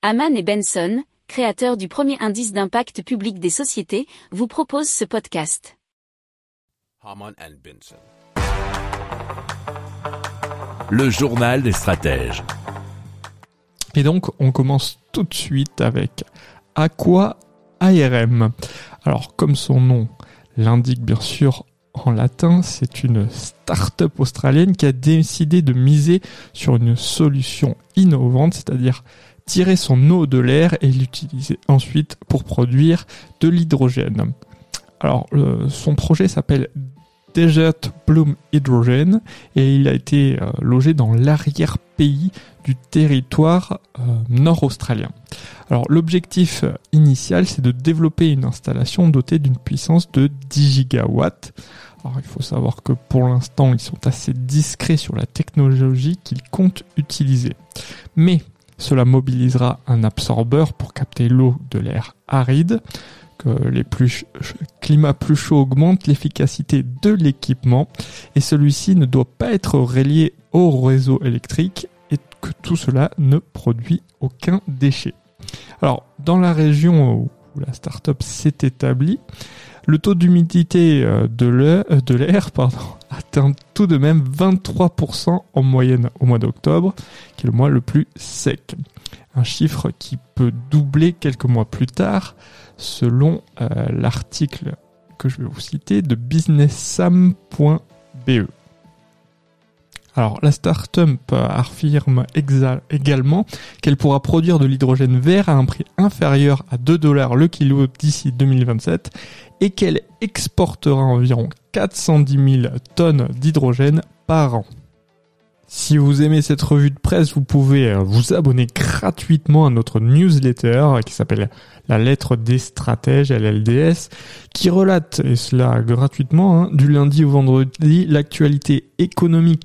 Haman et Benson, créateurs du premier indice d'impact public des sociétés, vous proposent ce podcast. Haman and Benson. Le journal des stratèges. Et donc, on commence tout de suite avec Aqua ARM. Alors, comme son nom l'indique bien sûr en latin, c'est une start-up australienne qui a décidé de miser sur une solution innovante, c'est-à-dire tirer son eau de l'air et l'utiliser ensuite pour produire de l'hydrogène. Alors, son projet s'appelle Desert Bloom Hydrogen et il a été euh, logé dans l'arrière-pays du territoire euh, nord-australien. Alors l'objectif initial c'est de développer une installation dotée d'une puissance de 10 gigawatts. Alors il faut savoir que pour l'instant ils sont assez discrets sur la technologie qu'ils comptent utiliser. Mais cela mobilisera un absorbeur pour capter l'eau de l'air aride, que les plus climats plus chauds augmentent l'efficacité de l'équipement et celui-ci ne doit pas être relié au réseau électrique et que tout cela ne produit aucun déchet. Alors, dans la région où la startup s'est établie, le taux d'humidité euh, de l'air atteint tout de même 23% en moyenne au mois d'octobre, qui est le mois le plus sec. Un chiffre qui peut doubler quelques mois plus tard selon euh, l'article que je vais vous citer de businesssam.be. Alors la startup affirme également qu'elle pourra produire de l'hydrogène vert à un prix inférieur à 2 dollars le kilo d'ici 2027 et qu'elle exportera environ 410 000 tonnes d'hydrogène par an. Si vous aimez cette revue de presse, vous pouvez euh, vous abonner gratuitement à notre newsletter qui s'appelle La lettre des stratèges, LLDS, qui relate, et cela gratuitement, hein, du lundi au vendredi, l'actualité économique,